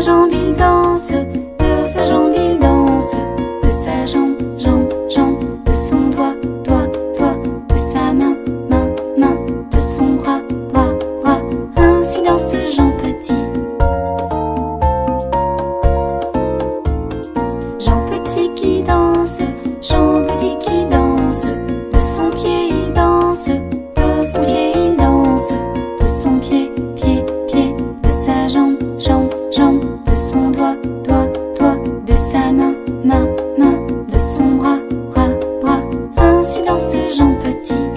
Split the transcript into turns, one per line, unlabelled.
sa jambe il danse, de sa jambe il danse, de sa jambe, jambe, jambe, de son doigt, doigt, doigt, de sa main, main, main, de son bras, bras, bras, ainsi danse Jean Petit. Jean Petit qui danse, Jean Petit qui danse, de son pied il danse, de son pied Si dans ce genre petit...